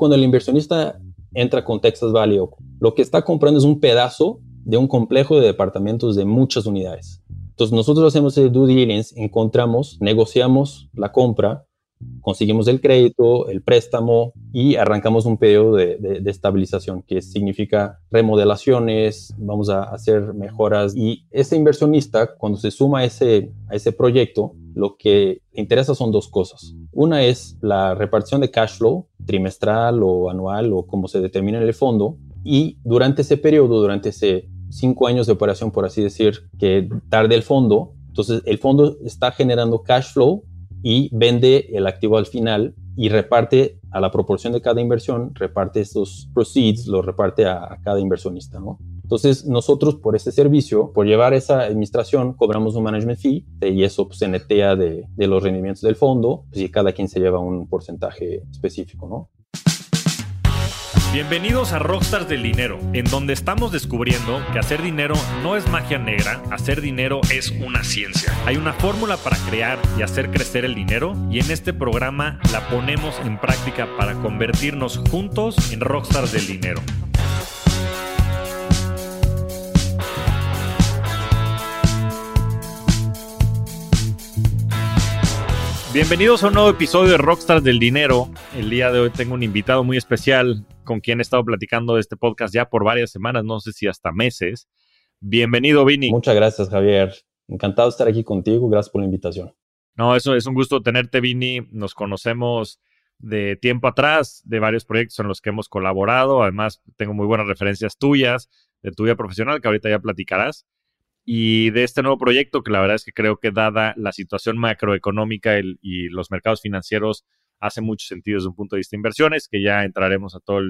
cuando el inversionista entra con Texas Valley, lo que está comprando es un pedazo de un complejo de departamentos de muchas unidades. Entonces nosotros hacemos el due diligence, encontramos, negociamos la compra, conseguimos el crédito, el préstamo y arrancamos un periodo de, estabilización, que significa remodelaciones, vamos a hacer mejoras y ese inversionista cuando se suma a ese, a ese proyecto, lo que le interesa son dos cosas. Una es la repartición de cash flow trimestral o anual o como se determina en el fondo y durante ese periodo, durante ese cinco años de operación, por así decir, que tarde el fondo, entonces el fondo está generando cash flow y vende el activo al final y reparte a la proporción de cada inversión, reparte estos proceeds, lo reparte a, cada inversionista, ¿no? Entonces, nosotros por este servicio, por llevar esa administración, cobramos un management fee y eso pues, se netea de, de los rendimientos del fondo pues, y cada quien se lleva un porcentaje específico, ¿no? Bienvenidos a Rockstars del Dinero, en donde estamos descubriendo que hacer dinero no es magia negra, hacer dinero es una ciencia. Hay una fórmula para crear y hacer crecer el dinero y en este programa la ponemos en práctica para convertirnos juntos en Rockstars del Dinero. Bienvenidos a un nuevo episodio de Rockstars del Dinero. El día de hoy tengo un invitado muy especial con quien he estado platicando de este podcast ya por varias semanas, no sé si hasta meses. Bienvenido, Vini. Muchas gracias, Javier. Encantado de estar aquí contigo. Gracias por la invitación. No, eso es un gusto tenerte, Vini. Nos conocemos de tiempo atrás, de varios proyectos en los que hemos colaborado. Además, tengo muy buenas referencias tuyas, de tu vida profesional, que ahorita ya platicarás y de este nuevo proyecto que la verdad es que creo que dada la situación macroeconómica y los mercados financieros hace mucho sentido desde un punto de vista de inversiones, que ya entraremos a todo,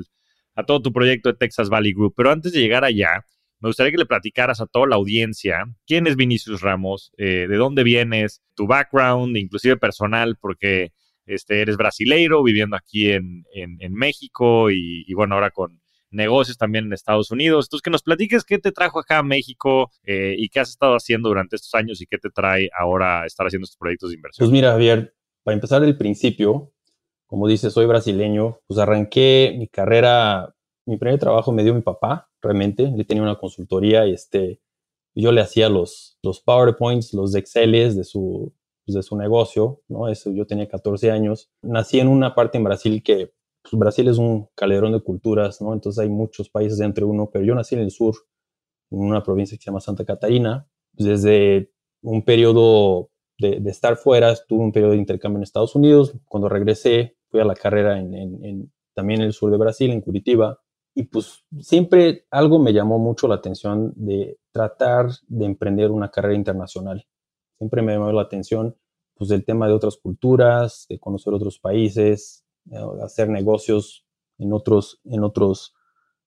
a todo tu proyecto de Texas Valley Group. Pero antes de llegar allá, me gustaría que le platicaras a toda la audiencia quién es Vinicius Ramos, eh, de dónde vienes, tu background, inclusive personal, porque este, eres brasileiro viviendo aquí en, en, México y, y, bueno, ahora con, negocios también en Estados Unidos. Entonces, que nos platiques qué te trajo acá a México eh, y qué has estado haciendo durante estos años y qué te trae ahora estar haciendo estos proyectos de inversión. Pues mira, Javier, para empezar del principio, como dices, soy brasileño, pues arranqué mi carrera, mi primer trabajo me dio mi papá, realmente, él tenía una consultoría y este, yo le hacía los, los PowerPoints, los Exceles de su, de su negocio, ¿no? Eso, yo tenía 14 años. Nací en una parte en Brasil que pues Brasil es un calderón de culturas, ¿no? Entonces hay muchos países entre uno, pero yo nací en el sur, en una provincia que se llama Santa Catarina. Pues desde un periodo de, estar fuera, tuve un periodo de intercambio en Estados Unidos. Cuando regresé, fui a la carrera en, también en el sur de Brasil, en Curitiba. Y pues siempre algo me llamó mucho la atención de tratar de emprender una carrera internacional. Siempre me llamó la atención pues del tema de otras culturas, de conocer otros países, hacer negocios en otros, en otros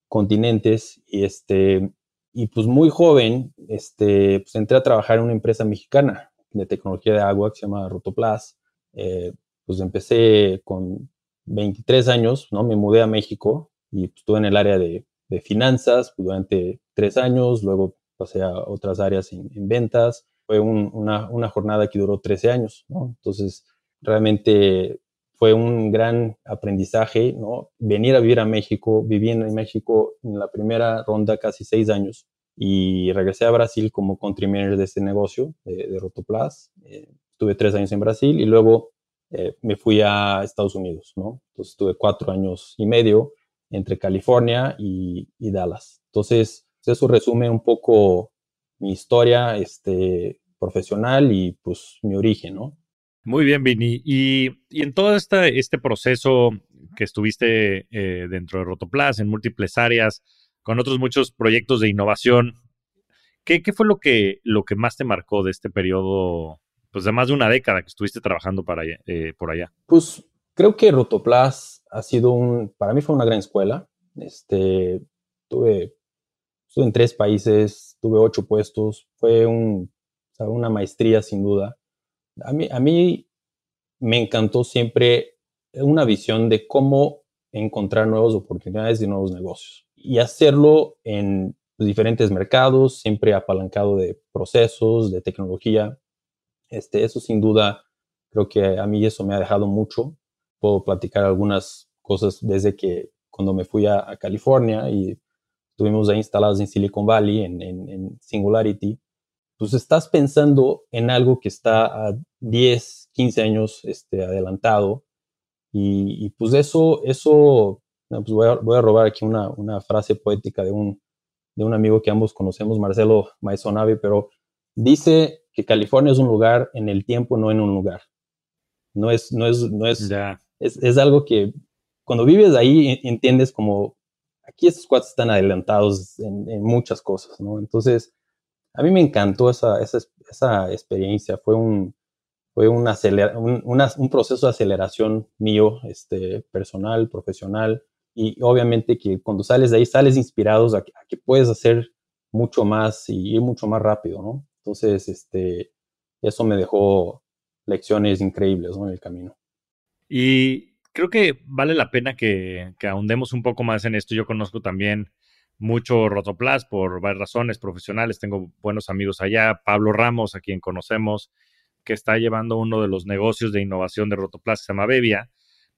continentes. Y este y pues muy joven este pues entré a trabajar en una empresa mexicana de tecnología de agua que se llama Rotoplas. Eh, pues empecé con 23 años no me mudé a México y pues, estuve en el área de, de finanzas pues, durante tres años. Luego pasé a otras áreas en, ventas. Fue una, una, jornada que duró 13 años no entonces realmente fue un gran aprendizaje, ¿no? Venir a vivir a México, viví en México en la primera ronda casi seis años y regresé a Brasil como country de este negocio de, Rotoplas. Eh, estuve tres años en Brasil y luego eh, me fui a Estados Unidos, ¿no? Entonces estuve cuatro años y medio entre California y, Dallas. Entonces, eso resume un poco mi historia este, profesional y pues mi origen, ¿no? Muy bien, Vini. Y, en todo este, este proceso que estuviste eh, dentro de Rotoplas, en múltiples áreas, con otros muchos proyectos de innovación, ¿qué, fue lo que, lo que más te marcó de este periodo, pues de más de una década que estuviste trabajando para eh, por allá? Pues creo que Rotoplas ha sido un, para mí fue una gran escuela. Este, tuve, estuve en tres países, tuve ocho puestos, fue un, una maestría sin duda. A mí, a mí me encantó siempre una visión de cómo encontrar nuevas oportunidades y nuevos negocios y hacerlo en diferentes mercados, siempre apalancado de procesos, de tecnología. Este, eso sin duda, creo que a mí eso me ha dejado mucho. Puedo platicar algunas cosas desde que cuando me fui a, California y estuvimos ahí instalados en Silicon Valley, en, en, Singularity, pues estás pensando en algo que está a 10, 15 años este, adelantado. Y, pues eso, eso pues voy, a, voy, a, robar aquí una, una, frase poética de un, de un amigo que ambos conocemos, Marcelo Maisonavi, pero dice que California es un lugar en el tiempo, no en un lugar. No es, no es, no es, es, es, algo que cuando vives ahí entiendes como aquí estos cuatro están adelantados en, muchas cosas, ¿no? Entonces, a mí me encantó esa, esa, esa experiencia, fue un, fue un, un, proceso de aceleración mío, este, personal, profesional, y obviamente que cuando sales de ahí sales inspirados a, que puedes hacer mucho más y ir mucho más rápido, ¿no? Entonces, este, eso me dejó lecciones increíbles en el camino. Y creo que vale la pena que, ahondemos un poco más en esto. Yo conozco también mucho Rotoplas por varias razones profesionales. Tengo buenos amigos allá. Pablo Ramos, a quien conocemos, que está llevando uno de los negocios de innovación de Rotoplas, que se llama Bevia.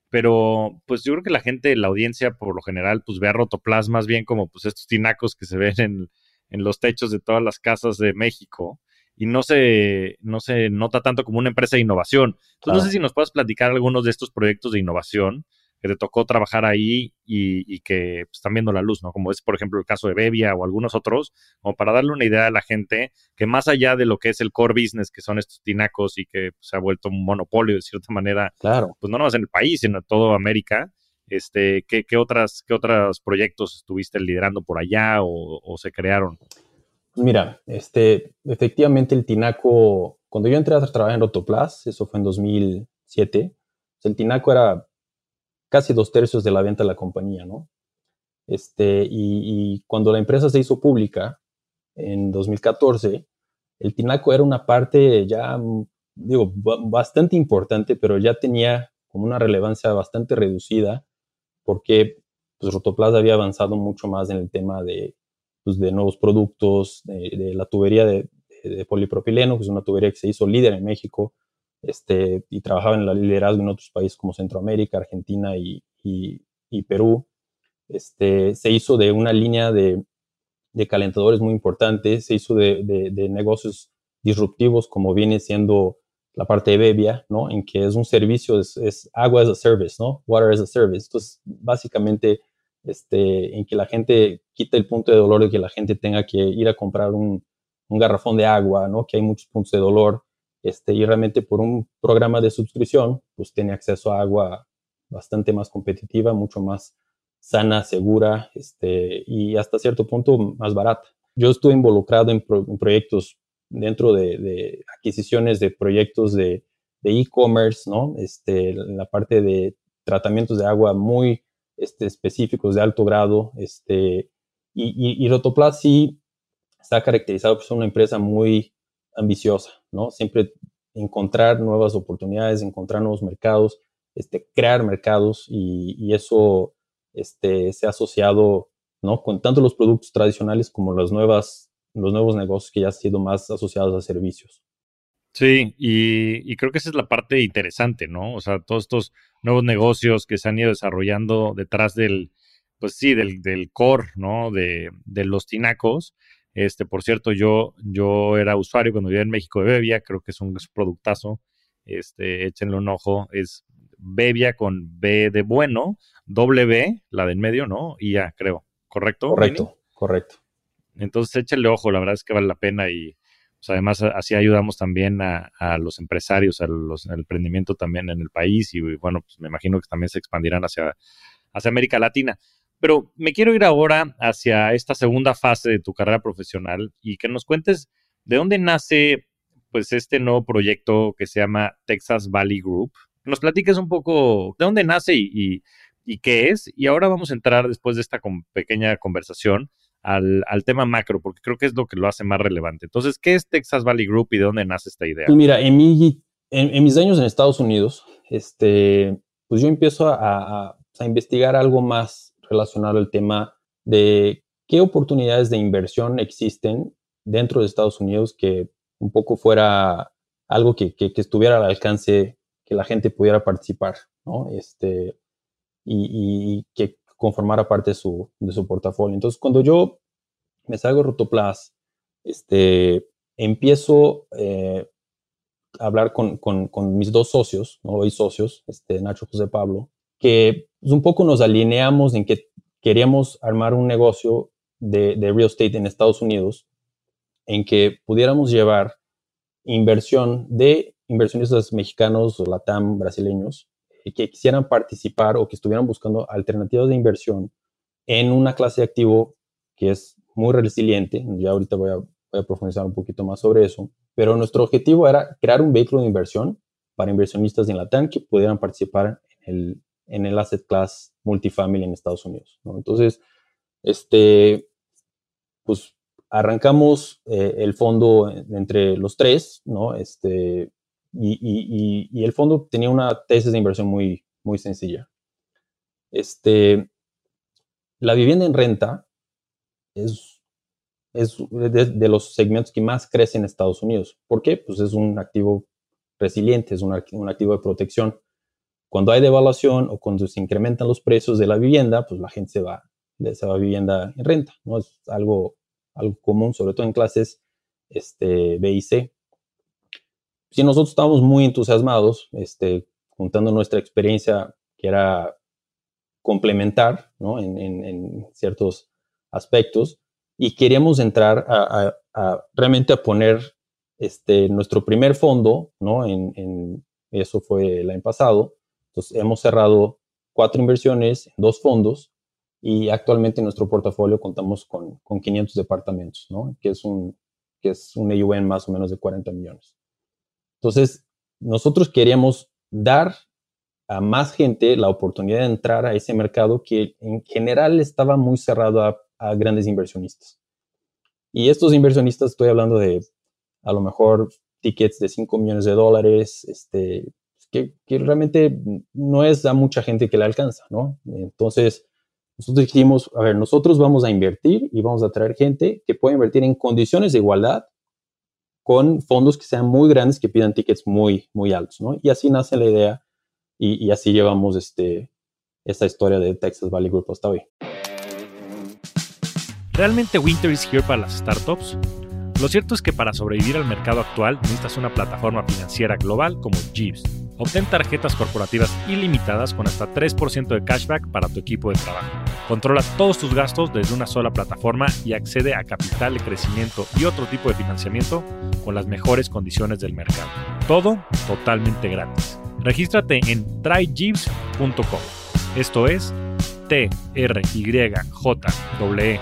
Pero pues yo creo que la gente, la audiencia por lo general, pues ve a Rotoplas más bien como pues estos tinacos que se ven en, en los techos de todas las casas de México y no se, no se nota tanto como una empresa de innovación. Entonces, no sé si nos puedes platicar algunos de estos proyectos de innovación que te tocó trabajar ahí y, que pues, están viendo la luz, ¿no? Como es, por ejemplo, el caso de Bevia o algunos otros, como para darle una idea a la gente que más allá de lo que es el core business, que son estos tinacos y que pues, se ha vuelto un monopolio de cierta manera, claro. pues no nomás en el país, sino en toda América, este, ¿qué, qué, otras, ¿Qué otros proyectos estuviste liderando por allá o, se crearon? Mira, este, efectivamente el Tinaco, cuando yo entré a trabajar en Rotoplas, eso fue en 2007, el Tinaco era casi dos tercios de la venta de la compañía, ¿no? Este, y, cuando la empresa se hizo pública en 2014, el Tinaco era una parte ya, digo, bastante importante, pero ya tenía como una relevancia bastante reducida porque pues, Rotoplas había avanzado mucho más en el tema de, pues, de nuevos productos, de, la tubería de, polipropileno, que es una tubería que se hizo líder en México este, y trabajaba en la liderazgo en otros países como Centroamérica, Argentina y, Perú. Este, se hizo de una línea de, calentadores muy importante, se hizo de, negocios disruptivos como viene siendo la parte de Bebia, ¿no? En que es un servicio, es, agua as a service, ¿no? Water as a service. Entonces, básicamente, este, en que la gente quita el punto de dolor de que la gente tenga que ir a comprar un, garrafón de agua, ¿no? Que hay muchos puntos de dolor, este, y realmente por un programa de suscripción, pues tiene acceso a agua bastante más competitiva, mucho más sana, segura, este, y hasta cierto punto más barata. Yo estuve involucrado en proyectos dentro de, adquisiciones de proyectos de e-commerce, ¿no? Este, la parte de tratamientos de agua muy este, específicos de alto grado, este, y, y, Rotoplas sí está caracterizado por ser una empresa muy ambiciosa, ¿no? Siempre encontrar nuevas oportunidades, encontrar nuevos mercados, este, crear mercados y, y eso este, se ha asociado, ¿no? Con tanto los productos tradicionales como las nuevas los nuevos negocios que ya han sido más asociados a servicios. Sí, y, creo que esa es la parte interesante, ¿no? O sea, todos estos nuevos negocios que se han ido desarrollando detrás del, pues sí, del, del core, ¿no? De, de, los tinacos. Este, por cierto, yo, yo era usuario cuando vivía en México de Bevia, creo que es un, productazo. Este, échenle un ojo, es Bevia con B de bueno, doble B, la del medio, ¿no? Y ya, creo. ¿Correcto? Correcto, correcto. Entonces échale ojo, la verdad es que vale la pena y pues, además así ayudamos también a, los empresarios, a los, al emprendimiento también en el país y bueno, pues me imagino que también se expandirán hacia, hacia América Latina. Pero me quiero ir ahora hacia esta segunda fase de tu carrera profesional y que nos cuentes de dónde nace pues este nuevo proyecto que se llama Texas Valley Group. Nos platiques un poco de dónde nace y, y qué es. Y ahora vamos a entrar después de esta pequeña conversación al, tema macro, porque creo que es lo que lo hace más relevante. Entonces, ¿qué es Texas Valley Group y de dónde nace esta idea? Pues mira, en, mi, en, mis años en Estados Unidos, este, pues yo empiezo a, investigar algo más relacionado al tema de qué oportunidades de inversión existen dentro de Estados Unidos que un poco fuera algo que, que, estuviera al alcance, que la gente pudiera participar, ¿no? Este, y, que conformara parte de su, de su portafolio. Entonces, cuando yo me salgo de Rotoplas, este, empiezo eh, a hablar con, con, con, mis dos socios, ¿no? hoy socios, este, Nacho José Pablo, que pues, un poco nos alineamos en que queríamos armar un negocio de, real estate en Estados Unidos en que pudiéramos llevar inversión de inversionistas mexicanos latam brasileños que quisieran participar o que estuvieran buscando alternativas de inversión en una clase de activo que es muy resiliente. Ya ahorita voy a, voy a profundizar un poquito más sobre eso. Pero nuestro objetivo era crear un vehículo de inversión para inversionistas en Latam que pudieran participar en el, en el asset class multifamily en Estados Unidos. Entonces, este, pues arrancamos eh, el fondo entre los tres, ¿no? Este, y, el fondo tenía una tesis de inversión muy, muy sencilla. Este, la vivienda en renta es, es de, los segmentos que más crecen en Estados Unidos. ¿Por qué? Pues es un activo resiliente, es un, un activo de protección. Cuando hay devaluación o cuando se incrementan los precios de la vivienda, pues la gente se va, se va a vivienda en renta, ¿no? Es algo algo común, sobre todo en clases este, B y C. Si nosotros estábamos muy entusiasmados, este, contando nuestra experiencia que era complementar ¿no? en, ciertos aspectos y queríamos entrar a, realmente a poner este, nuestro primer fondo, ¿no? En, eso fue el año pasado. Entonces hemos cerrado cuatro inversiones dos fondos y actualmente en nuestro portafolio contamos con, con 500 departamentos, ¿no? Que es un, que es un AUM más o menos de 40 millones. Entonces, nosotros queríamos dar a más gente la oportunidad de entrar a ese mercado que en general estaba muy cerrado a, a grandes inversionistas. Y estos inversionistas, estoy hablando de a lo mejor tickets de 5 millones de dólares, este, que, que, realmente no es a mucha gente que le alcanza, ¿no? Entonces, nosotros dijimos, a ver, nosotros vamos a invertir y vamos a traer gente que pueda invertir en condiciones de igualdad con fondos que sean muy grandes, que pidan tickets muy, muy altos, ¿no? Y así nace la idea y, así llevamos este, esta historia de Texas Valley Group hasta hoy. ¿Realmente Winter is here para las startups? Lo cierto es que para sobrevivir al mercado actual necesitas una plataforma financiera global como Jeeves Obtén tarjetas corporativas ilimitadas con hasta 3% de cashback para tu equipo de trabajo. Controla todos tus gastos desde una sola plataforma y accede a capital de crecimiento y otro tipo de financiamiento con las mejores condiciones del mercado. Todo totalmente gratis. Regístrate en tryjeeves.com. Esto es t r y j w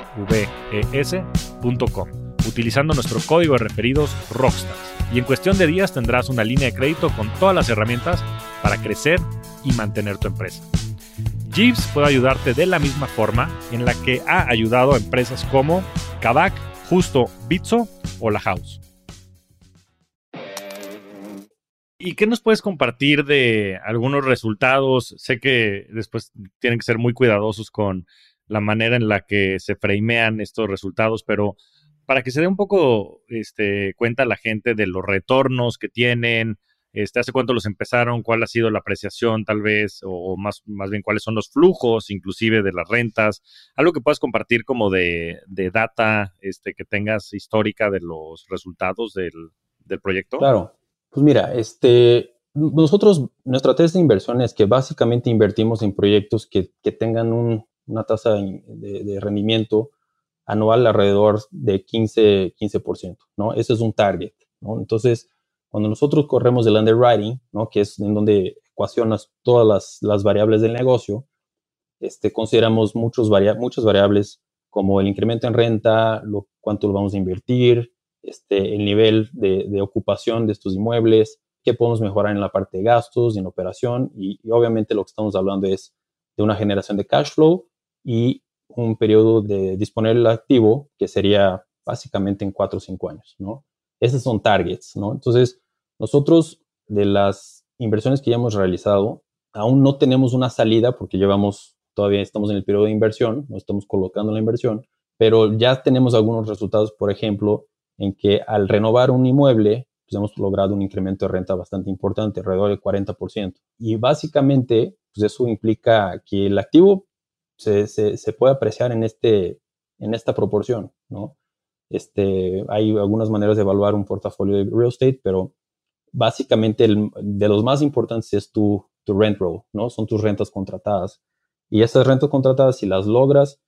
e utilizando nuestro código de referidos Rockstars y en cuestión de días tendrás una línea de crédito con todas las herramientas para crecer y mantener tu empresa. Jeeves puede ayudarte de la misma forma en la que ha ayudado a empresas como Kavak, Justo, Bitso o La House. ¿Y qué nos puedes compartir de algunos resultados? Sé que después tienen que ser muy cuidadosos con la manera en la que se framean estos resultados, pero para que se dé un poco este, cuenta la gente de los retornos que tienen, este, hace cuánto los empezaron, cuál ha sido la apreciación tal vez, o más, más bien cuáles son los flujos inclusive de las rentas, algo que puedas compartir como de, de data este, que tengas histórica de los resultados del, del, proyecto. Claro, pues mira, este, nosotros, nuestra tesis de inversión es que básicamente invertimos en proyectos que, que tengan un, una tasa de, de rendimiento anual alrededor de 15, 15%, ¿no? Ese es un target, ¿no? Entonces, cuando nosotros corremos el underwriting, ¿no? Que es en donde ecuacionas todas las, variables del negocio, este, consideramos muchos muchas variables como el incremento en renta, lo, cuánto lo vamos a invertir, este, el nivel de, ocupación de estos inmuebles, qué podemos mejorar en la parte de gastos, en operación, y, y obviamente lo que estamos hablando es de una generación de cash flow y un periodo de disponer el activo que sería básicamente en cuatro o cinco años, ¿no? Esos son targets, ¿no? Entonces, nosotros de las inversiones que ya hemos realizado, aún no tenemos una salida porque llevamos, todavía estamos en el periodo de inversión, no estamos colocando la inversión, pero ya tenemos algunos resultados, por ejemplo, en que al renovar un inmueble, pues hemos logrado un incremento de renta bastante importante, alrededor del 40%. Y básicamente pues eso implica que el activo se, se, puede apreciar en, este, en esta proporción, ¿no? Este, hay algunas maneras de evaluar un portafolio de real estate, pero básicamente el, de los más importantes es tu, tu rent roll, ¿no? Son tus rentas contratadas. Y esas rentas contratadas, si las logras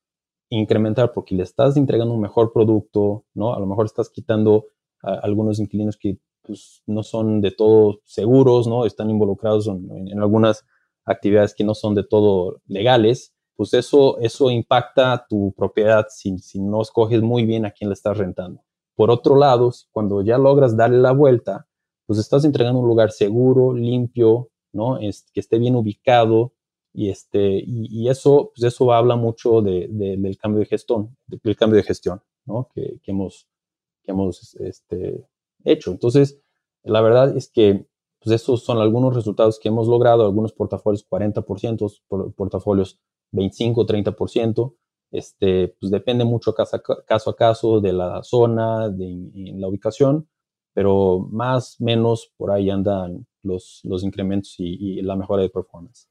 incrementar porque le estás entregando un mejor producto, ¿no? A lo mejor estás quitando a algunos inquilinos que pues, no son de todo seguros, ¿no? Están involucrados en, algunas actividades que no son de todo legales, pues eso, eso impacta tu propiedad si, si no escoges muy bien a quién le estás rentando. Por otro lado, cuando ya logras darle la vuelta, pues estás entregando un lugar seguro, limpio, ¿no? que esté bien ubicado y, este, y, eso, pues eso habla mucho de, del cambio de gestión, del cambio de gestión, ¿no? Que, que hemos, que hemos este, hecho. Entonces, la verdad es que pues esos son algunos resultados que hemos logrado, algunos portafolios 40%, portafolios 25, 30%. Este, pues depende mucho caso a caso, caso de la zona, de, la ubicación, pero más menos por ahí andan los, los incrementos y, la mejora de performance.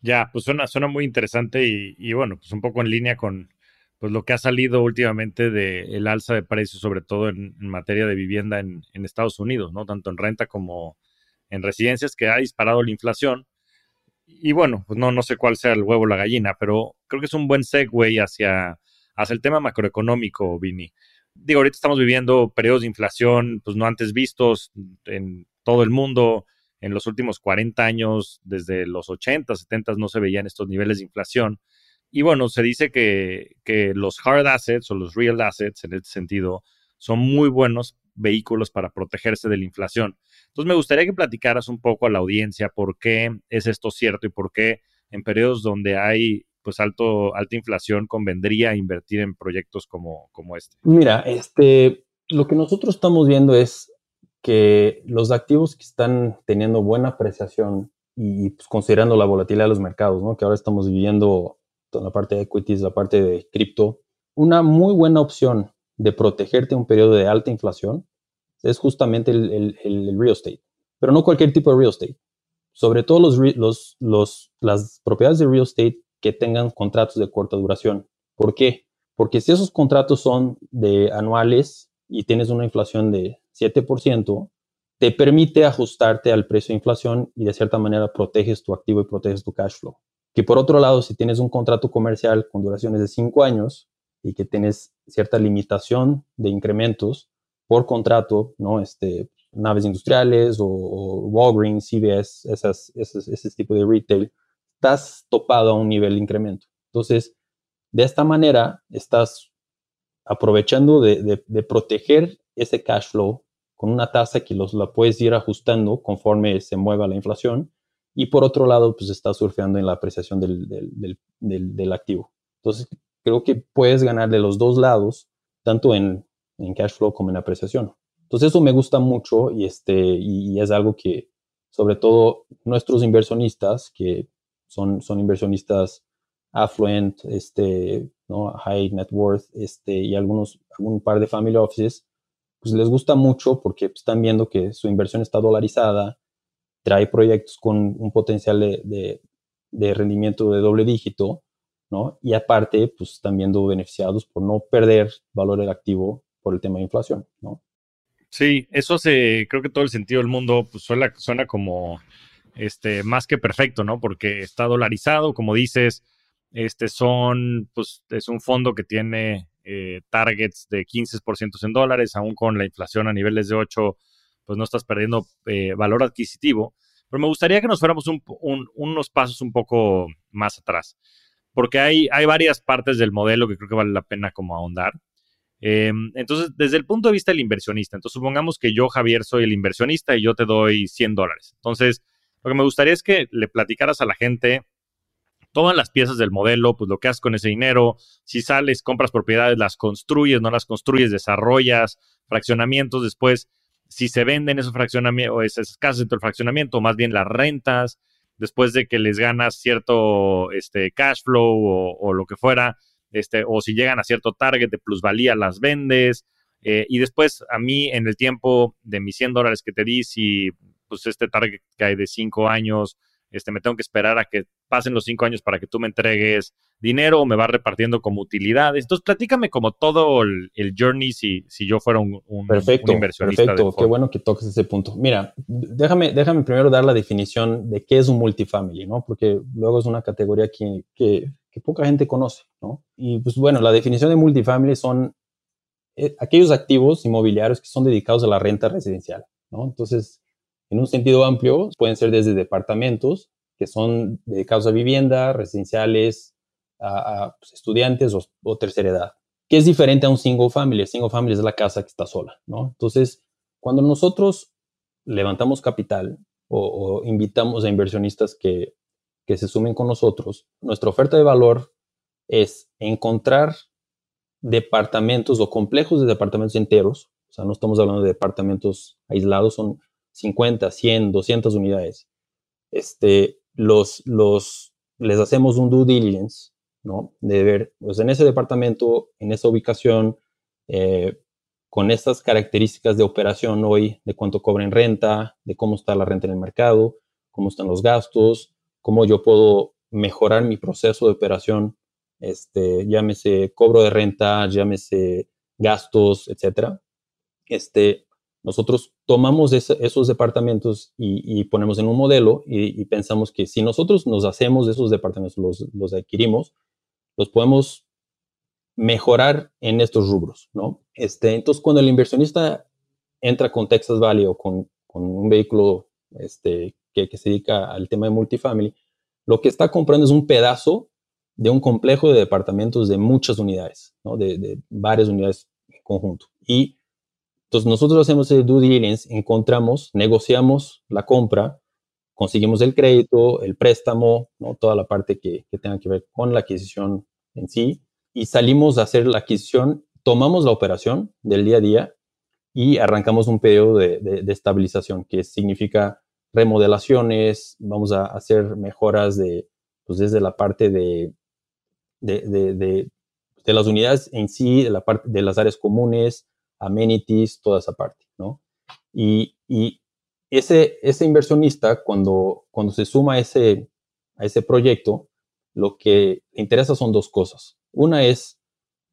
Ya, pues suena, suena muy interesante y, bueno, pues un poco en línea con pues lo que ha salido últimamente del el alza de precios, sobre todo en, materia de vivienda en, en, Estados Unidos, ¿no? Tanto en renta como en residencias, que ha disparado la inflación. Y bueno, pues no, no sé cuál sea el huevo o la gallina, pero creo que es un buen segue hacia, hacia el tema macroeconómico, Vini digo, ahorita estamos viviendo periodos de inflación, pues no antes vistos en todo el mundo. En los últimos 40 años, desde los 80, 70 no se veían estos niveles de inflación. Y bueno, se dice que, que los hard assets o los real assets, en este sentido, son muy buenos vehículos para protegerse de la inflación. Entonces, me gustaría que platicaras un poco a la audiencia por qué es esto cierto y por qué en periodos donde hay pues alto, alta inflación convendría invertir en proyectos como, como este? Mira, este, lo que nosotros estamos viendo es que los activos que están teniendo buena apreciación y pues, considerando la volatilidad de los mercados, ¿no? que ahora estamos viviendo toda la parte de equities, la parte de cripto, una muy buena opción de protegerte en un periodo de alta inflación es justamente el, el, real estate, pero no cualquier tipo de real estate. Sobre todo los, los, los, las propiedades de real estate que tengan contratos de corta duración. ¿Por qué? Porque si esos contratos son de anuales y tienes una inflación de 7%, te permite ajustarte al precio de inflación y de cierta manera proteges tu activo y proteges tu cash flow. Que por otro lado, si tienes un contrato comercial con duraciones de 5 años y que tienes cierta limitación de incrementos por contrato, ¿no? Este, naves industriales o, Walgreens, CVS, esas, ese tipo de retail, estás topado a un nivel de incremento. Entonces, de esta manera, estás aprovechando de, proteger ese cash flow con una tasa que los, la puedes ir ajustando conforme se mueva la inflación. Y por otro lado, pues estás surfeando en la apreciación del, del, activo. Entonces, creo que puedes ganar de los dos lados, tanto en, en, cash flow como en apreciación. Entonces, eso me gusta mucho y, este, y es algo que, sobre todo, nuestros inversionistas, que son, son inversionistas affluent, este, ¿no? high net worth, este, y algunos, algún par de family offices, pues les gusta mucho porque están viendo que su inversión está dolarizada, trae proyectos con un potencial de, de, rendimiento de doble dígito, ¿no? Y aparte, pues están viendo beneficiados por no perder valor del activo por el tema de inflación, ¿no? Sí, eso hace, creo que todo el sentido del mundo, pues suena, suena como este, más que perfecto, ¿no? Porque está dolarizado, como dices, este son, pues es un fondo que tiene eh, targets de 15% en dólares, aún con la inflación a niveles de 8, pues no estás perdiendo eh, valor adquisitivo. Pero me gustaría que nos fuéramos unos pasos un poco más atrás, porque hay, hay varias partes del modelo que creo que vale la pena como ahondar. Em, entonces, desde el punto de vista del inversionista, entonces supongamos que yo, Javier, soy el inversionista y yo te doy 100 dólares. Entonces, lo que me gustaría es que le platicaras a la gente todas las piezas del modelo, pues lo que haces con ese dinero, si sales, compras propiedades, las construyes, no las construyes, desarrollas, fraccionamientos, después, si se venden esos fraccionamientos, esas casas dentro del fraccionamiento, más bien las rentas, después de que les ganas cierto este, cash flow o, lo que fuera, este, o si llegan a cierto target de plusvalía, las vendes. Eh, y después, a mí, en el tiempo de mis 100 dólares que te di, si pues este target que hay de cinco años, este, me tengo que esperar a que pasen los cinco años para que tú me entregues dinero o me vas repartiendo como utilidades. Entonces, platícame como todo el, journey si, si yo fuera un, un, perfecto, inversionista. Perfecto, qué bueno que toques ese punto. Mira, déjame, déjame primero dar la definición de qué es un multifamily, ¿no? Porque luego es una categoría que, que, que poca gente conoce, ¿no? Y pues bueno, la definición de multifamily son eh, aquellos activos inmobiliarios que son dedicados a la renta residencial, ¿no? Entonces, en un sentido amplio, pueden ser desde departamentos que son dedicados a vivienda, residenciales, a, pues, estudiantes o, tercera edad, que es diferente a un single family. El single family es la casa que está sola, ¿no? Entonces, cuando nosotros levantamos capital o, invitamos a inversionistas que, que se sumen con nosotros, nuestra oferta de valor es encontrar departamentos o complejos de departamentos enteros, o sea, no estamos hablando de departamentos aislados, son 50, 100, 200 unidades, este, los, los, les hacemos un due diligence, ¿no? De ver, pues en ese departamento, en esa ubicación, eh, con estas características de operación hoy, de cuánto cobren renta, de cómo está la renta en el mercado, cómo están los gastos, cómo yo puedo mejorar mi proceso de operación, este, llámese cobro de renta, llámese gastos, etcétera. Este, nosotros tomamos esos departamentos y, ponemos en un modelo y, pensamos que si nosotros nos hacemos esos departamentos, los, adquirimos, los podemos mejorar en estos rubros, ¿no? Este, entonces, cuando el inversionista entra con Texas Valley o con, un vehículo este, que, se dedica al tema de multifamily, lo que está comprando es un pedazo de un complejo de departamentos de muchas unidades, ¿no? de, de varias unidades en conjunto. Y entonces nosotros hacemos el due diligence, encontramos, negociamos la compra, conseguimos el crédito, el préstamo, ¿no? toda la parte que, tenga que ver con la adquisición en sí, y salimos a hacer la adquisición, tomamos la operación del día a día y arrancamos un periodo de, estabilización, que significa remodelaciones, vamos a hacer mejoras de, pues desde la parte de, de, de, las unidades en sí, de la parte de las áreas comunes, amenities, toda esa parte, ¿no? Y, ese, ese inversionista, cuando, cuando se suma a ese, a ese proyecto, lo que le interesa son dos cosas. Una es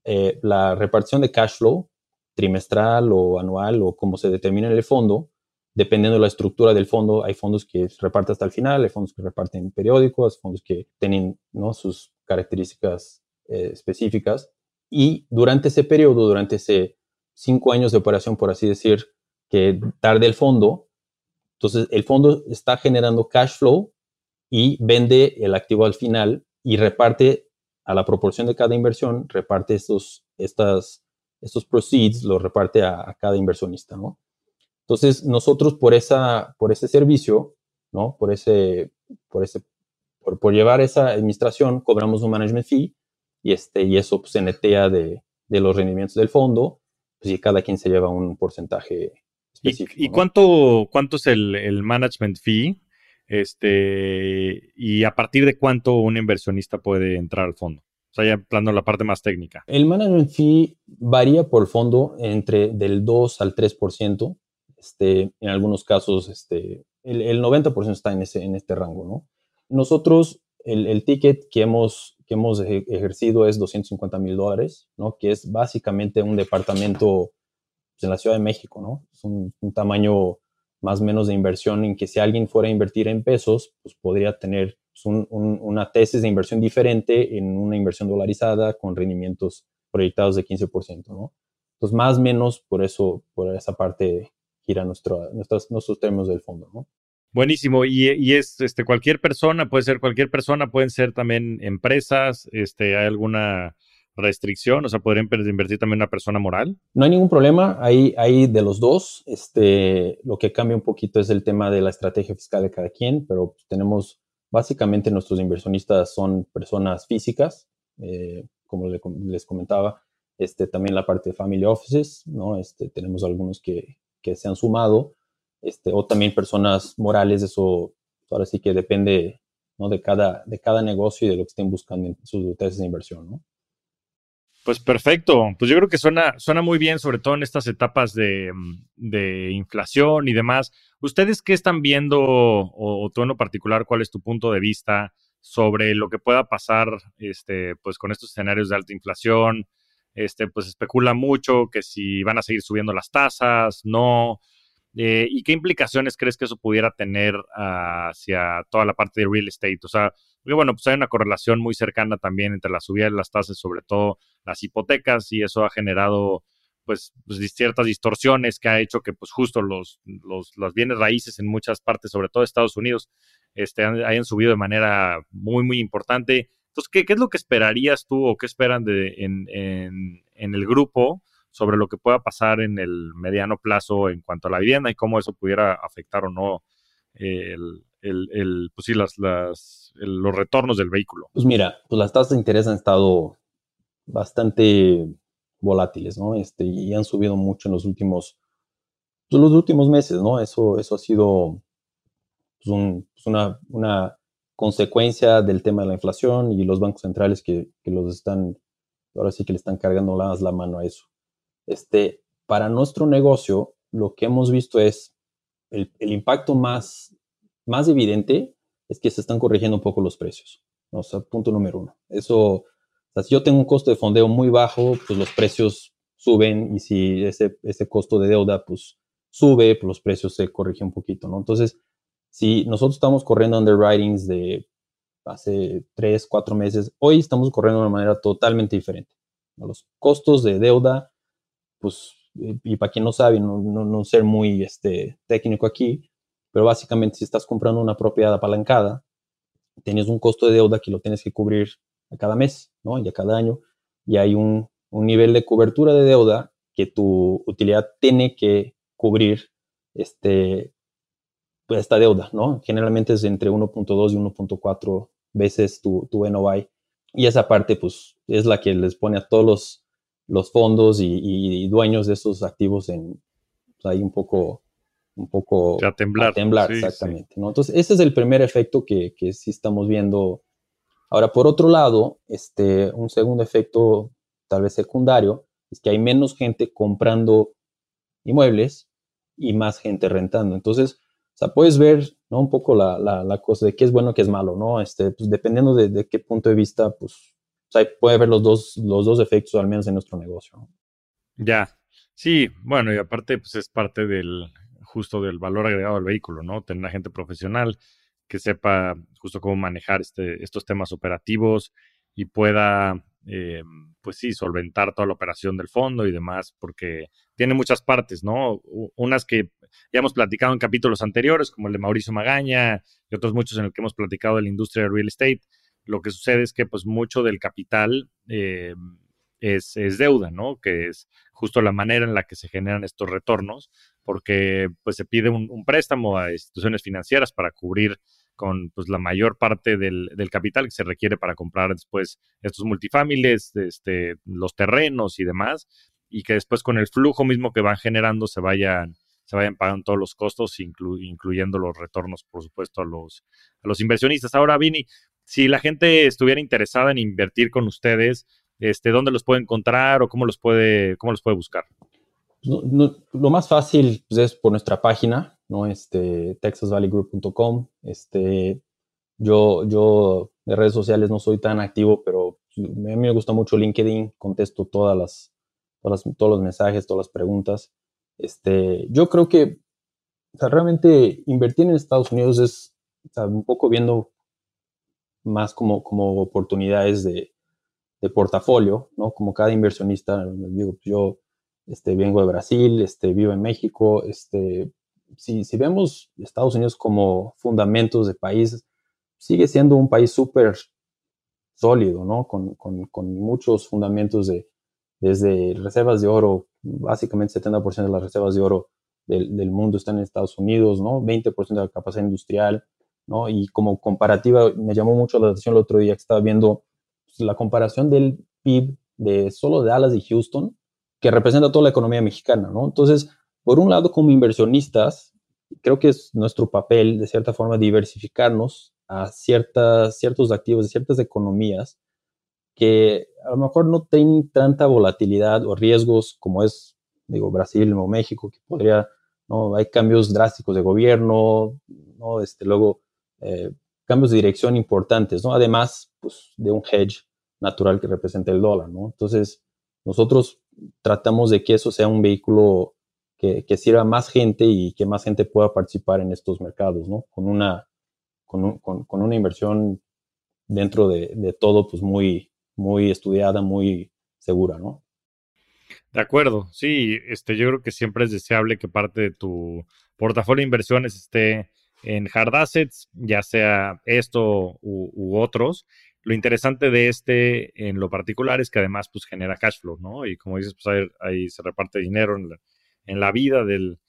eh, la repartición de cash flow trimestral o anual o como se determina en el fondo, dependiendo de la estructura del fondo, hay fondos que reparten hasta el final, hay fondos que reparten periódicos, fondos que tienen ¿no? sus características eh, específicas. Y durante ese periodo, durante ese cinco años de operación, por así decir, que tarde el fondo. Entonces, el fondo está generando cash flow y vende el activo al final y reparte a la proporción de cada inversión, reparte estos, estas, estos proceeds, los reparte a, cada inversionista, ¿no? Entonces, nosotros por, esa, por ese servicio, ¿no? Por ese, por ese, por, por llevar esa administración, cobramos un management fee y, este, y eso pues, se netea de, de los rendimientos del fondo pues, y cada quien se lleva un porcentaje específico. ¿Y, cuánto, cuánto es el, management fee? Este, y a partir de cuánto un inversionista puede entrar al fondo. O sea, ya hablando la parte más técnica. El management fee varía por fondo entre del 2 al 3%. Este, en algunos casos, este, el, el 90% está en, ese, en este rango, ¿no? Nosotros, el, el ticket que hemos que hemos ejercido es 250 mil dólares, ¿no? Que es básicamente un departamento pues, en la Ciudad de México, ¿no? Es un, tamaño más o menos de inversión en que si alguien fuera a invertir en pesos, pues podría tener pues, una tesis de inversión diferente en una inversión dolarizada con rendimientos proyectados de 15%, ¿no? Entonces, más o menos por eso, por esa parte gira nuestro, nuestros, nuestros términos del fondo, ¿no? Buenísimo. Y, es este, cualquier persona, puede ser cualquier persona, pueden ser también empresas, este, ¿hay alguna restricción? O sea, ¿podrían invertir también una persona moral? No hay ningún problema, hay, hay de los dos. Este, lo que cambia un poquito es el tema de la estrategia fiscal de cada quien, pero tenemos, básicamente nuestros inversionistas son personas físicas, eh, como les comentaba, este, también la parte de family offices, ¿no? Este, tenemos algunos que, que se han sumado este, o también personas morales, eso ahora sí que depende ¿no? de, cada, de cada negocio y de lo que estén buscando en sus tesis de inversión. ¿no? Pues perfecto. Pues yo creo que suena, suena muy bien, sobre todo en estas etapas de, inflación y demás. ¿Ustedes qué están viendo, o, tú en lo particular, cuál es tu punto de vista sobre lo que pueda pasar este, pues, con estos escenarios de alta inflación? Este, pues especula mucho que si van a seguir subiendo las tasas, no. Eh, ¿Y qué implicaciones crees que eso pudiera tener hacia toda la parte de real estate? O sea, bueno, pues hay una correlación muy cercana también entre la subida de las tasas, sobre todo las hipotecas, y eso ha generado pues, pues ciertas distorsiones que ha hecho que pues justo los, los, bienes raíces en muchas partes, sobre todo Estados Unidos, este, hayan subido de manera muy, muy importante. Entonces, ¿qué, es lo que esperarías tú o qué esperan en, el grupo sobre lo que pueda pasar en el mediano plazo en cuanto a la vivienda y cómo eso pudiera afectar o no pues los retornos del vehículo? Pues mira, pues las tasas de interés han estado bastante volátiles, ¿no? Este, y han subido mucho en los últimos, pues los últimos meses, ¿no? Eso, eso ha sido pues una, consecuencia del tema de la inflación y los bancos centrales que, que, los están, ahora sí que le están cargando más la mano a eso. Este, para nuestro negocio, lo que hemos visto es el, el impacto más más evidente es que se están corrigiendo un poco los precios. O sea, punto número uno. Eso, o sea, si yo tengo un costo de fondeo muy bajo, pues los precios suben y si ese, ese costo de deuda pues sube, pues los precios se corrigen un poquito, ¿no? Entonces, si nosotros estamos corriendo underwritings de hace tres, cuatro meses, hoy estamos corriendo de una manera totalmente diferente. Los costos de deuda, pues, y, para quien no sabe, no, no, no, ser muy este, técnico aquí, pero básicamente, si estás comprando una propiedad apalancada, tienes un costo de deuda que lo tienes que cubrir a cada mes, ¿no? Y a cada año. Y hay un, nivel de cobertura de deuda que tu utilidad tiene que cubrir este, esta deuda, ¿no? Generalmente es entre 1.2 y 1.4 veces tu, tu NOI. Y esa parte, pues, es la que les pone a todos los, los fondos y, dueños de esos activos en, pues, ahí un poco un poco a temblar. temblar, exactamente. ¿no? Entonces, ese es el primer efecto que, que, sí estamos viendo. Ahora, por otro lado, este, un segundo efecto, tal vez secundario, es que hay menos gente comprando inmuebles y más gente rentando. Entonces, o sea, puedes ver ¿no? un poco la, la, cosa de qué es bueno, qué es malo, ¿no? Este, pues, dependiendo de, de, qué punto de vista, pues, o sea, puede ver los dos, los dos efectos, al menos en nuestro negocio. Ya, sí, bueno, y aparte, pues es parte del, justo del valor agregado del vehículo, ¿no? Tener una gente profesional que sepa justo cómo manejar este, estos temas operativos y pueda, eh, pues sí, solventar toda la operación del fondo y demás, porque tiene muchas partes, ¿no? Unas que ya hemos platicado en capítulos anteriores, como el de Mauricio Magaña y otros muchos en el que hemos platicado de la industria del real estate. Lo que sucede es que, pues, mucho del capital eh, es, deuda, ¿no? Que es justo la manera en la que se generan estos retornos, porque pues se pide un, préstamo a instituciones financieras para cubrir con pues, la mayor parte del, capital que se requiere para comprar después estos multifamilies, este, los terrenos y demás, y que después con el flujo mismo que van generando se vayan, se vayan pagando todos los costos, incluyendo los retornos, por supuesto, a los, inversionistas. Ahora, Vini, si la gente estuviera interesada en invertir con ustedes, este, ¿dónde los puede encontrar o cómo los puede, cómo los puede buscar? lo más fácil pues, es por nuestra página, ¿no? Este, texasvalleygroup.com. Este, yo, yo de redes sociales no soy tan activo, pero a mí me gusta mucho LinkedIn, contesto todas las, todas todos los mensajes, todas las preguntas. Este, yo creo que realmente invertir en Estados Unidos es un poco viendo más como, como oportunidades de, de portafolio, ¿no? Como cada inversionista, digo, pues, yo este, vengo de Brasil, este, vivo en México, este, si, si vemos Estados Unidos como fundamentos de país, sigue siendo un país súper sólido, ¿no? Con, con, con, muchos fundamentos de, desde reservas de oro, básicamente 70% de las reservas de oro del, del, mundo están en Estados Unidos, ¿no? 20% de la capacidad industrial, ¿no? Y como comparativa, me llamó mucho la atención el otro día que estaba viendo la comparación del PIB de solo de Dallas y Houston, que representa toda la economía mexicana, ¿no? Entonces, por un lado, como inversionistas, creo que es nuestro papel, de cierta forma, diversificarnos a ciertas, ciertos activos de ciertas economías que a lo mejor no tienen tanta volatilidad o riesgos como es, digo, Brasil o México, que podría, ¿no? Hay cambios drásticos de gobierno, ¿no? Este, luego, eh, cambios de dirección importantes, ¿no? Además, pues, de un hedge natural que representa el dólar, ¿no? Entonces, nosotros tratamos de que eso sea un vehículo que, que sirva a más gente y que más gente pueda participar en estos mercados, ¿no? Con una, con, con, una inversión dentro de, de, todo, pues muy, muy estudiada, muy segura, ¿no? De acuerdo, sí, este, yo creo que siempre es deseable que parte de tu portafolio de inversiones esté en hard assets, ya sea esto u, otros. Lo interesante de este en lo particular es que además pues genera cash flow, ¿no? Y como dices, pues ahí, se reparte dinero en la, vida del,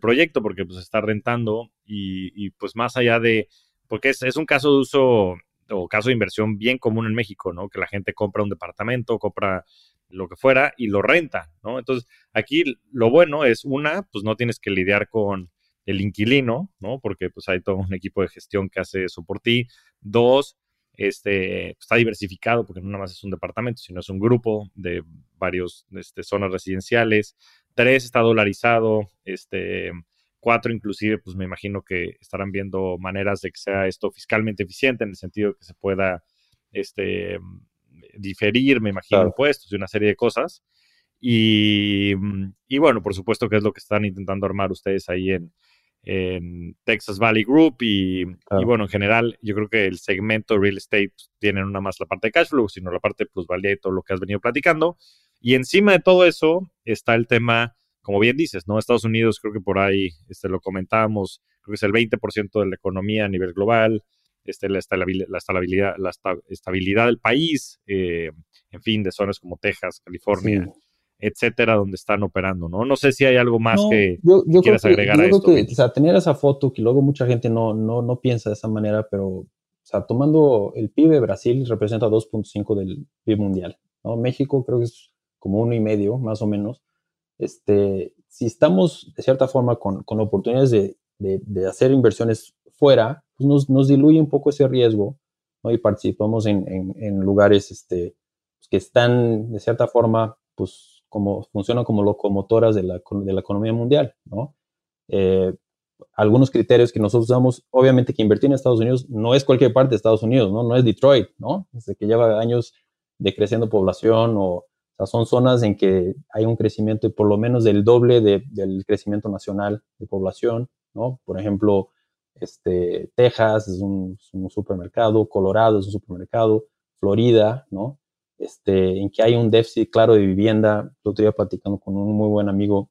proyecto porque pues está rentando y, pues más allá de, porque es, es, un caso de uso o caso de inversión bien común en México, ¿no? Que la gente compra un departamento, compra lo que fuera y lo renta, ¿no? Entonces, aquí lo bueno es, una, pues no tienes que lidiar con el inquilino, ¿no? Porque pues hay todo un equipo de gestión que hace eso por ti. Dos, este, pues, está diversificado porque no nada más es un departamento, sino es un grupo de varios este, zonas residenciales. Tres, está dolarizado. Este, cuatro, inclusive, pues me imagino que estarán viendo maneras de que sea esto fiscalmente eficiente en el sentido de que se pueda este, diferir, me imagino, impuestos y una serie de cosas. Y, y, bueno, por supuesto que es lo que están intentando armar ustedes ahí en, en Texas Valley Group y, bueno, en general yo creo que el segmento real estate pues, tiene una más la parte de cash flow, sino la parte de plusvalía y todo lo que has venido platicando. Y encima de todo eso está el tema, como bien dices, ¿no? Estados Unidos creo que por ahí este, lo comentábamos, creo que es el 20% de la economía a nivel global, este, la, estabilidad, la, estabilidad, la estabilidad del país, eh, en fin, de zonas como Texas, California etcétera, donde están operando, ¿no? No sé si hay algo más que quieras agregar a esto. o sea, tener esa foto que luego mucha gente no, no, no piensa de esa manera, pero, o sea, tomando el PIB de Brasil representa 2.5 del PIB mundial, ¿no? México creo que es como uno y medio, más o menos. Este, si estamos de cierta forma con, con oportunidades de, de, de, hacer inversiones fuera, pues nos, nos, diluye un poco ese riesgo, ¿no? Y participamos en, en, en lugares este, pues que están de cierta forma, pues como, funcionan como locomotoras de la, de la economía mundial, ¿no? Eh, algunos criterios que nosotros usamos, obviamente que invertir en Estados Unidos no es cualquier parte de Estados Unidos, ¿no? No es Detroit, ¿no? Desde que lleva años decreciendo población o, son zonas en que hay un crecimiento por lo menos del doble del crecimiento nacional de población, ¿no? Por ejemplo, este, Texas es un, es un, supermercado, Colorado es un supermercado, Florida, ¿no? este, en que hay un déficit claro de vivienda. Yo estoy platicando con un muy buen amigo,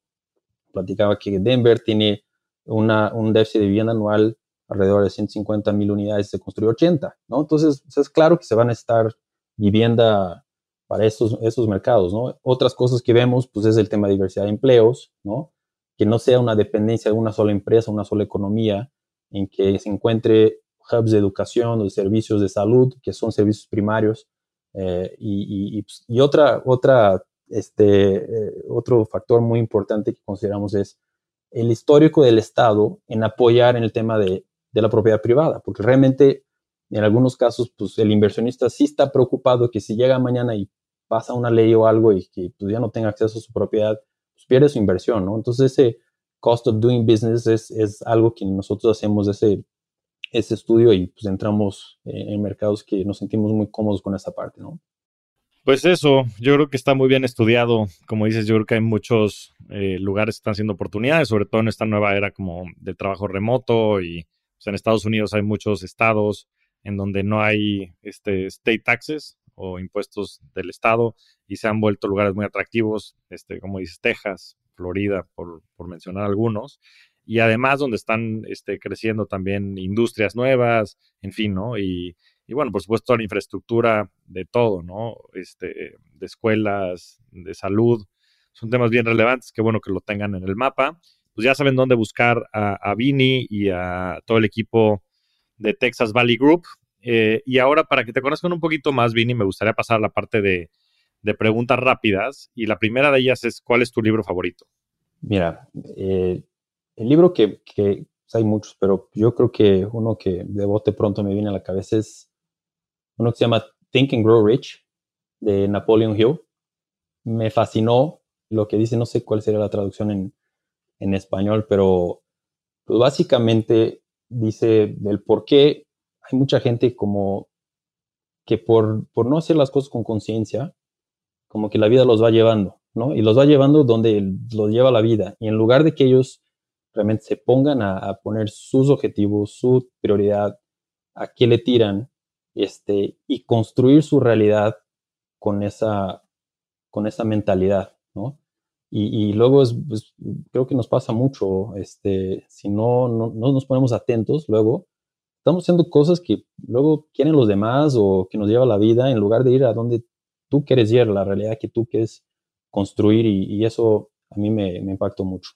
platicaba que Denver tiene una, un déficit de vivienda anual alrededor de 150 mil unidades, se construyó 80, ¿no? Entonces, es claro que se van a estar vivienda para esos, esos mercados, ¿no? Otras cosas que vemos, pues es el tema de diversidad de empleos, ¿no? Que no sea una dependencia de una sola empresa, una sola economía, en que se encuentre hubs de educación de servicios de salud, que son servicios primarios, eh, y, pues, y, otra, otra, este, eh, otro factor muy importante que consideramos es el histórico del Estado en apoyar en el tema de, de, la propiedad privada, porque realmente en algunos casos pues, el inversionista sí está preocupado que si llega mañana y pasa una ley o algo y que pues, ya no tenga acceso a su propiedad, pues pierde su inversión, ¿no? Entonces ese cost of doing business es, es algo que nosotros hacemos ese ese estudio y pues entramos en mercados que nos sentimos muy cómodos con esa parte, ¿no? Pues eso, yo creo que está muy bien estudiado. Como dices, yo creo que hay muchos eh, lugares que están haciendo oportunidades, sobre todo en esta nueva era como de trabajo remoto y pues, en Estados Unidos hay muchos estados en donde no hay este, state taxes o impuestos del estado y se han vuelto lugares muy atractivos, este, como dices, Texas, Florida, por, por mencionar algunos y además donde están este, creciendo también industrias nuevas, en fin, ¿no? Y, y, bueno, por supuesto, la infraestructura de todo, ¿no? Este, de escuelas, de salud, son temas bien relevantes, que bueno que lo tengan en el mapa. Pues ya saben dónde buscar a, a Vini y a todo el equipo de Texas Valley Group. Eh, y ahora, para que te conozcan un poquito más, Vini, me gustaría pasar a la parte de, de preguntas rápidas. Y la primera de ellas es, ¿cuál es tu libro favorito? Mira, eh, el libro que, que pues, hay muchos, pero yo creo que uno que de bote pronto me viene a la cabeza es uno que se llama Think and Grow Rich, de Napoleon Hill. Me fascinó lo que dice, no sé cuál sería la traducción en, español, pero pues básicamente dice del por qué hay mucha gente como que por, por no hacer las cosas con conciencia, como que la vida los va llevando, ¿no? Y los va llevando donde los lleva la vida. Y en lugar de que ellos realmente se pongan a, poner sus objetivos, su prioridad, a qué le tiran, este, y construir su realidad con esa, con esa mentalidad, ¿no? Y, luego es, pues, creo que nos pasa mucho, este, si no, no, nos ponemos atentos, luego estamos haciendo cosas que luego quieren los demás o que nos lleva la vida en lugar de ir a donde tú quieres ir, la realidad que tú quieres construir y, eso a mí me, impactó mucho.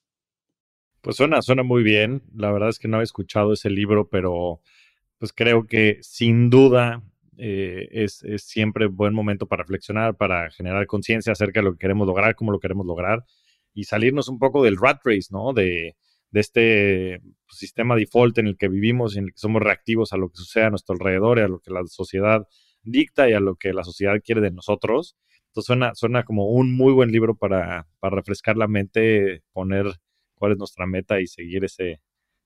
Pues suena, suena muy bien. La verdad es que no había escuchado ese libro, pero pues creo que sin duda eh, es, siempre buen momento para reflexionar, para generar conciencia acerca de lo que queremos lograr, cómo lo queremos lograr y salirnos un poco del rat race, ¿no? Este pues, sistema default en el que vivimos y en el que somos reactivos a lo que sucede a nuestro alrededor y a lo que la sociedad dicta y a lo que la sociedad quiere de nosotros. Entonces suena, suena como un muy buen libro para, para refrescar la mente, poner cuál es nuestra meta y seguir ese,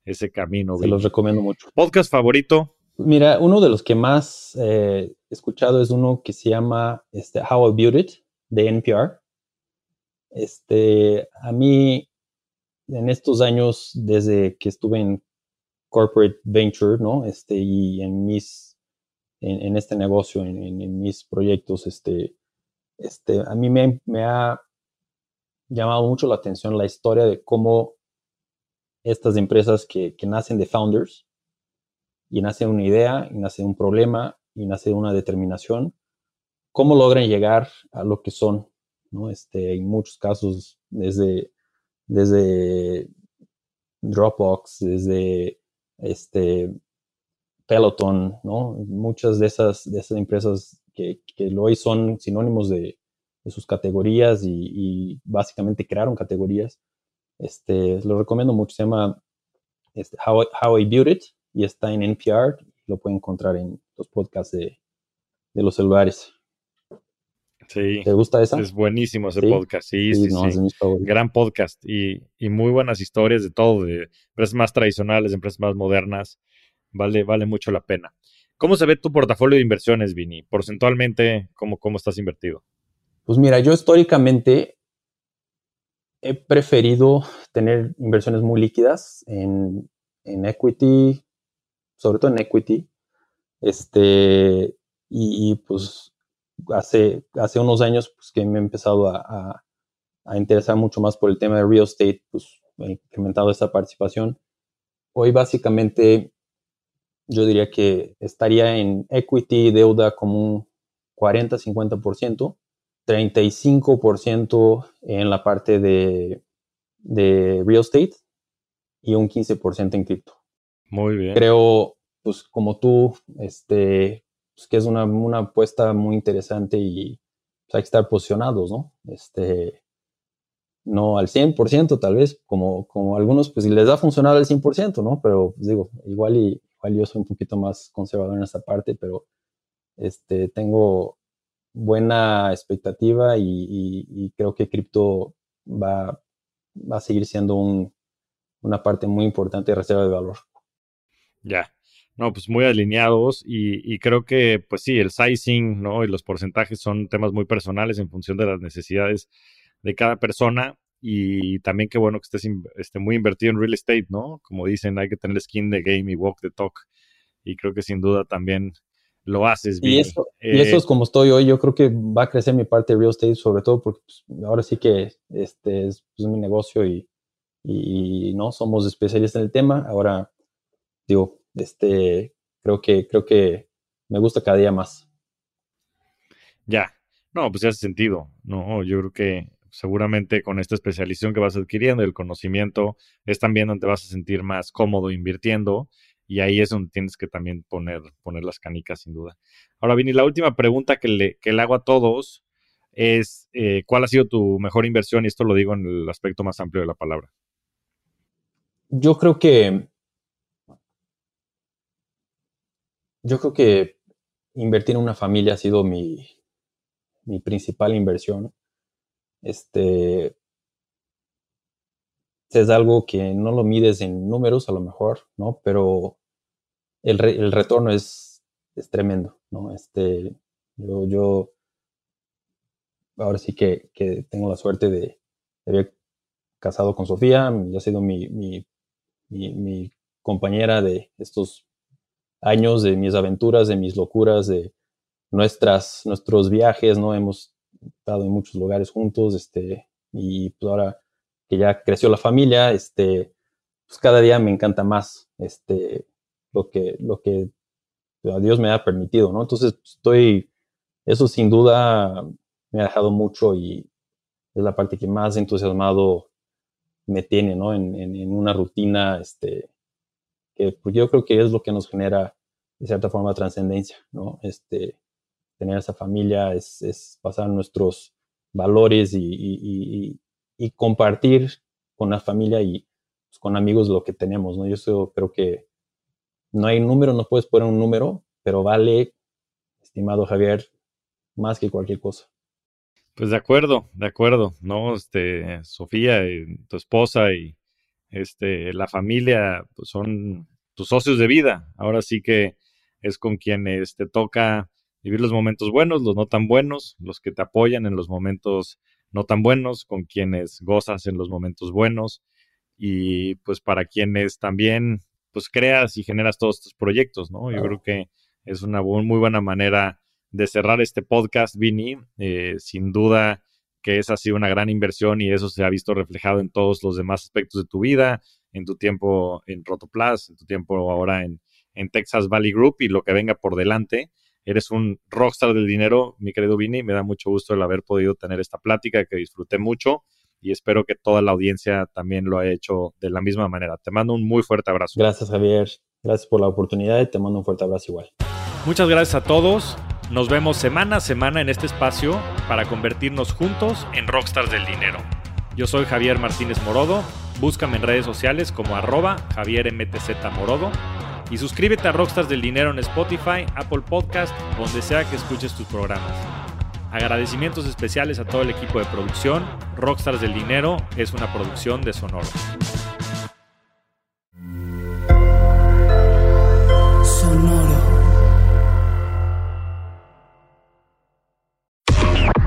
ese camino. Se los recomiendo mucho. ¿Podcast favorito? Mira, uno de los que más eh, he escuchado es uno que se llama este, How I Built It de NPR. Este, a mí, en estos años, desde que estuve en corporate venture, ¿no? Este, y en mis, en, este negocio, en, mis proyectos, este, este, a mí me, ha llamado mucho la atención la historia de cómo estas empresas que, que nacen de founders, y nace una idea, y nace un problema, y nace una determinación, cómo logran llegar a lo que son, ¿no? Este, en muchos casos, desde, desde Dropbox, desde este, Peloton, ¿no? Muchas de esas, de esas empresas que, que hoy son sinónimos de, de sus categorías y, básicamente crearon categorías. Este, lo recomiendo mucho, se llama este, How, How I Built It, y está en NPR. Lo pueden encontrar en los podcasts de, los celulares. Sí. ¿Te gusta esa? Es buenísimo ese podcast. Sí, sí, sí. Gran podcast y, muy buenas historias de todo, de empresas más tradicionales, de empresas más modernas. Vale, vale mucho la pena. ¿Cómo se ve tu portafolio de inversiones, Vini? Porcentualmente, ¿cómo, cómo estás invertido? Pues mira, yo históricamente he preferido tener inversiones muy líquidas en, en equity, sobre todo en equity. Este, y, pues hace, hace unos años pues, que me he empezado a, a, interesar mucho más por el tema de real estate, pues he incrementado esa participación. Hoy básicamente yo diría que estaría en equity, deuda como un 40-50%, 35% en la parte de, de real estate y un 15% en cripto. Muy bien. Creo, pues como tú, este, pues, que es una, una apuesta muy interesante y pues, hay que estar posicionados, ¿no? Este, no al 100% tal vez, como, como algunos, pues les da funcionar al 100%, ¿no? Pero pues, digo, igual, y, igual yo soy un poquito más conservador en esta parte, pero este, tengo buena expectativa y, creo que cripto va, va a seguir siendo un, una parte muy importante de reserva de valor. Ya. No, pues muy alineados y, creo que, pues sí, el sizing, ¿no? Y los porcentajes son temas muy personales en función de las necesidades de cada persona y también qué bueno que estés esté muy invertido en real estate, ¿no? Como dicen, hay que tener skin de game y walk the talk y creo que sin duda también lo haces bien. Y eso, y eso es como estoy hoy, yo creo que va a crecer mi parte de real estate, sobre todo porque pues, ahora sí que este es pues, mi negocio y, y no somos especialistas en el tema, ahora digo, este, creo que, creo que me gusta cada día más. Ya, no, pues hace sentido, no, yo creo que seguramente con esta especialización que vas adquiriendo, el conocimiento, es también donde vas a sentir más cómodo invirtiendo y ahí es donde tienes que también poner, poner las canicas sin duda. Ahora, Vini, la última pregunta que le, que le hago a todos es, eh, ¿cuál ha sido tu mejor inversión? Y esto lo digo en el aspecto más amplio de la palabra. Yo creo que yo creo que invertir en una familia ha sido mi, mi principal inversión. Este es algo que no lo mides en números a lo mejor, ¿no? Pero el, el retorno es, es, tremendo, ¿no? Este, yo, yo ahora sí que, que tengo la suerte de, haber casado con Sofía, ya ha sido mi, mi, mi, mi compañera de estos años, de mis aventuras, de mis locuras, de nuestras, nuestros viajes, ¿no? Hemos estado en muchos lugares juntos, este, y pues ahora que ya creció la familia, este, pues cada día me encanta más, este, lo que, lo que Dios me ha permitido, ¿no? Entonces estoy, eso sin duda me ha dejado mucho y es la parte que más entusiasmado me tiene, ¿no? En, en, una rutina, este, que pues yo creo que es lo que nos genera, de cierta forma, trascendencia, ¿no? Este, tener esa familia es, es pasar nuestros valores y, compartir con la familia y pues, con amigos lo que tenemos, ¿no? Yo creo que no hay número, no puedes poner un número, pero vale, estimado Javier, más que cualquier cosa. Pues de acuerdo, de acuerdo, ¿no? Este, Sofía, y tu esposa y este, la familia pues son tus socios de vida. Ahora sí que es con quienes te toca vivir los momentos buenos, los no tan buenos, los que te apoyan en los momentos no tan buenos, con quienes gozas en los momentos buenos y pues para quienes también pues creas y generas todos estos proyectos, ¿no? Yo creo que es una muy buena manera de cerrar este podcast, Vini. Eh, sin duda que esa ha sido una gran inversión y eso se ha visto reflejado en todos los demás aspectos de tu vida, en tu tiempo en Rotoplas, en tu tiempo ahora en, en Texas Valley Group y lo que venga por delante. Eres un rockstar del dinero, mi querido Vini. Me da mucho gusto el haber podido tener esta plática que disfruté mucho y espero que toda la audiencia también lo haya hecho de la misma manera. Te mando un muy fuerte abrazo. Gracias, Javier. Gracias por la oportunidad y te mando un fuerte abrazo igual. Muchas gracias a todos. Nos vemos semana a semana en este espacio para convertirnos juntos en rockstars del dinero. Yo soy Javier Martínez Morodo. Búscame en redes sociales como arroba Javier MTZ Morodo y suscríbete a Rockstars del Dinero en Spotify, Apple Podcast, donde sea que escuches tus programas. Agradecimientos especiales a todo el equipo de producción. Rockstars del Dinero es una producción de Sonoro.